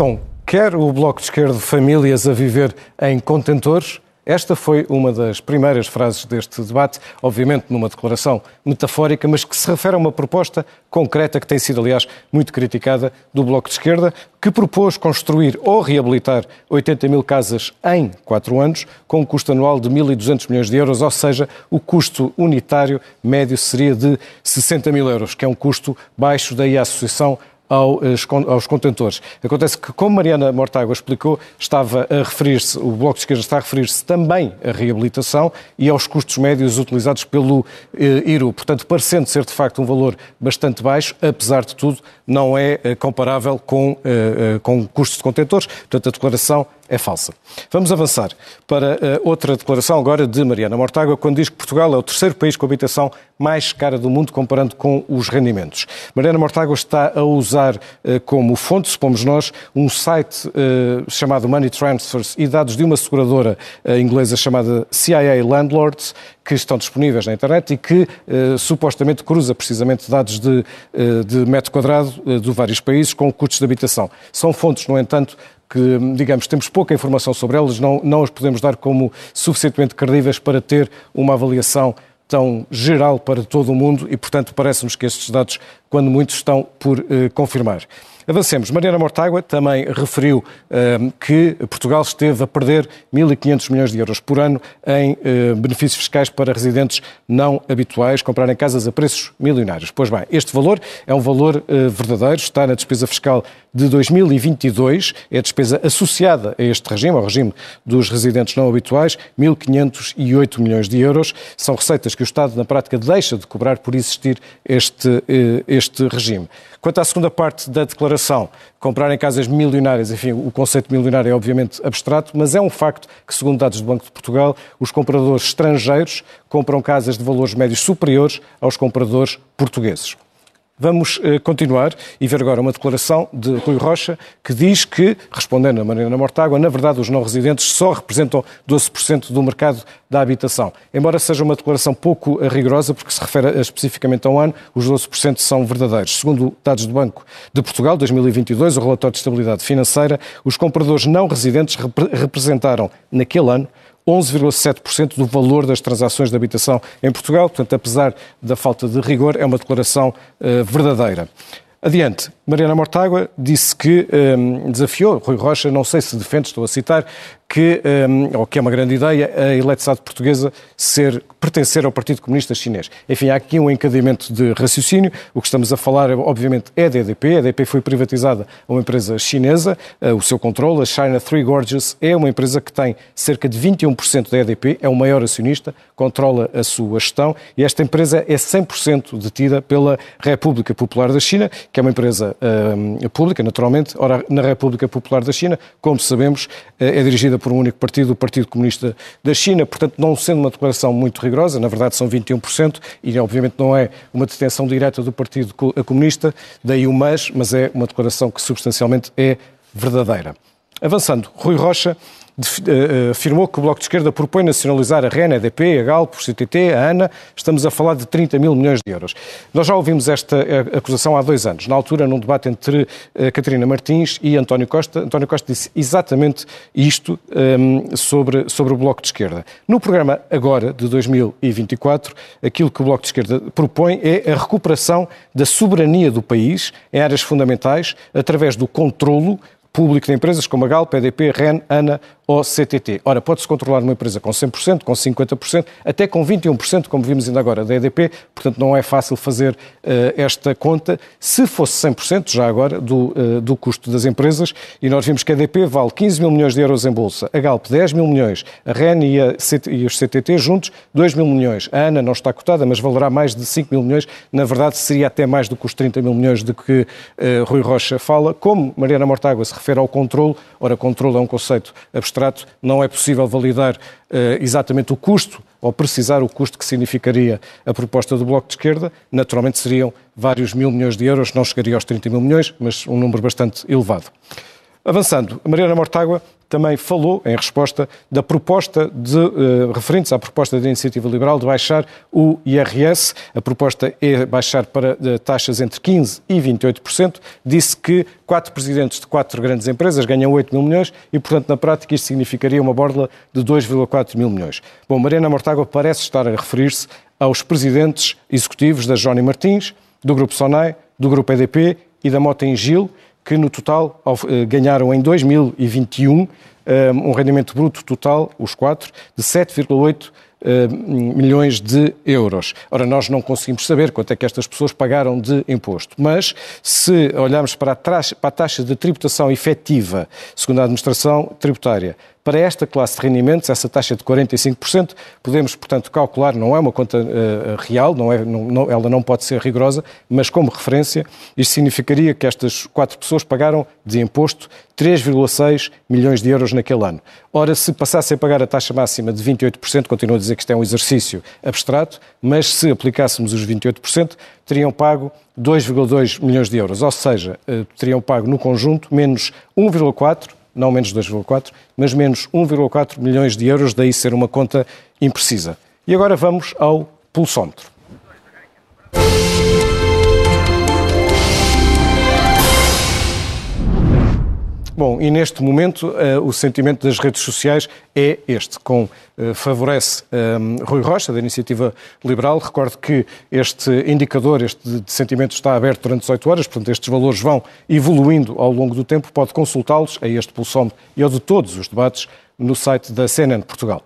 Bom, quer o Bloco de Esquerda famílias a viver em contentores? Esta foi uma das primeiras frases deste debate, obviamente numa declaração metafórica, mas que se refere a uma proposta concreta que tem sido, aliás, muito criticada do Bloco de Esquerda, que propôs construir ou reabilitar 80 mil casas em quatro anos, com um custo anual de 1.200 milhões de euros, ou seja, o custo unitário médio seria de 60 mil euros, que é um custo baixo, daí a Associação aos contentores. Acontece que, como Mariana Mortágua explicou, estava a referir-se, o Bloco de Esquerda está a referir-se também à reabilitação e aos custos médios utilizados pelo eh, IRU. Portanto, parecendo ser de facto um valor bastante baixo, apesar de tudo, não é eh, comparável com, eh, com custos de contentores. Portanto, a declaração é falsa. Vamos avançar para uh, outra declaração agora de Mariana Mortágua, quando diz que Portugal é o terceiro país com habitação mais cara do mundo, comparando com os rendimentos. Mariana Mortágua está a usar uh, como fonte, supomos nós, um site uh, chamado Money Transfers e dados de uma seguradora inglesa chamada CIA Landlords, que estão disponíveis na internet e que supostamente cruza precisamente dados de, de metro quadrado de vários países com custos de habitação. São fontes, no entanto, que, digamos, temos pouca informação sobre elas, não, não as podemos dar como suficientemente credíveis para ter uma avaliação tão geral para todo o mundo e, portanto, parece-nos que estes dados, quando muitos, estão por eh, confirmar. Avancemos. Mariana Mortágua também referiu uh, que Portugal esteve a perder 1.500 milhões de euros por ano em uh, benefícios fiscais para residentes não habituais comprarem casas a preços milionários. Pois bem, este valor é um valor uh, verdadeiro, está na despesa fiscal de 2022, é a despesa associada a este regime, ao regime dos residentes não habituais, 1.508 milhões de euros. São receitas que o Estado, na prática, deixa de cobrar por existir este, este regime. Quanto à segunda parte da declaração, comprarem casas milionárias, enfim, o conceito milionário é obviamente abstrato, mas é um facto que, segundo dados do Banco de Portugal, os compradores estrangeiros compram casas de valores médios superiores aos compradores portugueses. Vamos eh, continuar e ver agora uma declaração de Rui Rocha que diz que, respondendo a Mariana Mortágua, na verdade os não residentes só representam 12% do mercado da habitação. Embora seja uma declaração pouco rigorosa, porque se refere especificamente a um ano, os 12% são verdadeiros. Segundo dados do Banco de Portugal, 2022, o relatório de estabilidade financeira, os compradores não residentes representaram, naquele ano, 11,7% do valor das transações de habitação em Portugal. Portanto, apesar da falta de rigor, é uma declaração uh, verdadeira. Adiante, Mariana Mortágua disse que um, ehm, desafiou Rui Rocha, não sei se defende, estou a citar, que, um, ou que é uma grande ideia, a eletricidade portuguesa ser, pertencer ao Partido Comunista Chinês. Enfim, há aqui um encadeamento de raciocínio. O que estamos a falar, obviamente, é da EDP. A EDP foi privatizada a uma empresa chinesa. Uh, o seu controle, a China Three Gorges, é uma empresa que tem cerca de 21% da EDP, é o maior acionista, controla a sua gestão e esta empresa é 100% detida pela República Popular da China, que é uma empresa uh, pública, naturalmente. Ora, na República Popular da China, como sabemos, uh, é dirigida por um único partido, o Partido Comunista da China, portanto, não sendo uma declaração muito rigorosa, na verdade são 21%, e obviamente não é uma detenção direta do Partido Comunista, daí o mas, mas é uma declaração que substancialmente é verdadeira. Avançando, Rui Rocha eh, eh, afirmou que o Bloco de Esquerda propõe nacionalizar a REN, a EDP, a Galp, o CTT, a ANA. Estamos a falar de 30 mil milhões de euros. Nós já ouvimos esta eh, acusação há dois anos, na altura num debate entre Catarina Martins e António Costa. António Costa disse exatamente isto um, ehm, sobre, sobre o Bloco de Esquerda. No programa agora, de 2024, aquilo que o Bloco de Esquerda propõe é a recuperação da soberania do país em áreas fundamentais através do controlo público de empresas como a Galp, EDP, REN, ANA ou CTT. Ora, pode-se controlar uma empresa com 100%, com 50%, até com 21%, como vimos ainda agora da EDP, portanto não é fácil fazer uh, esta conta. Se fosse 100%, já agora, do, uh, do custo das empresas, e nós vimos que a EDP vale 15 mil milhões de euros em bolsa, a Galp 10 mil milhões, a REN e, a CT, e os CTT juntos 2 mil milhões. A ANA não está cotada, mas valerá mais de 5 mil milhões. Na verdade, seria até mais do que os 30 mil milhões de que uh, Rui Rocha fala. Como Mariana Mortágua se refere ao controle, ora, controle é um conceito abstrato, abstrato, não é possível validar uh, exatamente o custo ou precisar o custo que significaria a proposta do Bloco de Esquerda. Naturalmente seriam vários mil milhões de euros, não chegaria aos 30 mil milhões, mas um número bastante elevado. Avançando, Mariana Mortágua também falou, em resposta, da proposta de, uh, referentes à proposta da Iniciativa Liberal de baixar o IRS. A proposta é baixar para uh, taxas entre 15% e 28%. Disse que quatro presidentes de quatro grandes empresas ganham 8 mil milhões e, portanto, na prática, isto significaria uma borla de 2,4 mil milhões. Bom, Mariana Mortágua parece estar a referir-se aos presidentes executivos da Jónia Martins, do Grupo Sonai, do Grupo EDP e da Mota Gil, que no total eh, ganharam em 2021 eh, um rendimento bruto total, os quatro, de 7,8 eh, milhões de euros. Ora, nós não conseguimos saber quanto é que estas pessoas pagaram de imposto, mas se olharmos para a taxa, para a taxa de tributação efetiva, segundo a administração tributária, para esta classe de rendimentos, essa taxa de 45%, podemos, portanto, calcular, não é uma conta uh, real, não é, não, não, ela não pode ser rigorosa, mas como referência, isto significaria que estas quatro pessoas pagaram de imposto 3,6 milhões de euros naquele ano. Ora, se passassem a pagar a taxa máxima de 28%, continuo a dizer que isto é um exercício abstrato, mas se aplicássemos os 28%, teriam pago 2,2 milhões de euros, ou seja, uh, teriam pago no conjunto menos 1,4 não menos 2,4, mas menos 1,4 milhões de euros, daí ser uma conta imprecisa. E agora vamos ao pulsómetro. Bom, e neste momento uh, o sentimento das redes sociais é este, com uh, favorece um, eh, Rui Rocha, da Iniciativa Liberal. Recordo que este indicador, este de sentimento está aberto durante 18 horas, portanto estes valores vão evoluindo ao longo do tempo. Pode consultá-los a este pulsómetro e ao de todos os debates no site da CNN Portugal.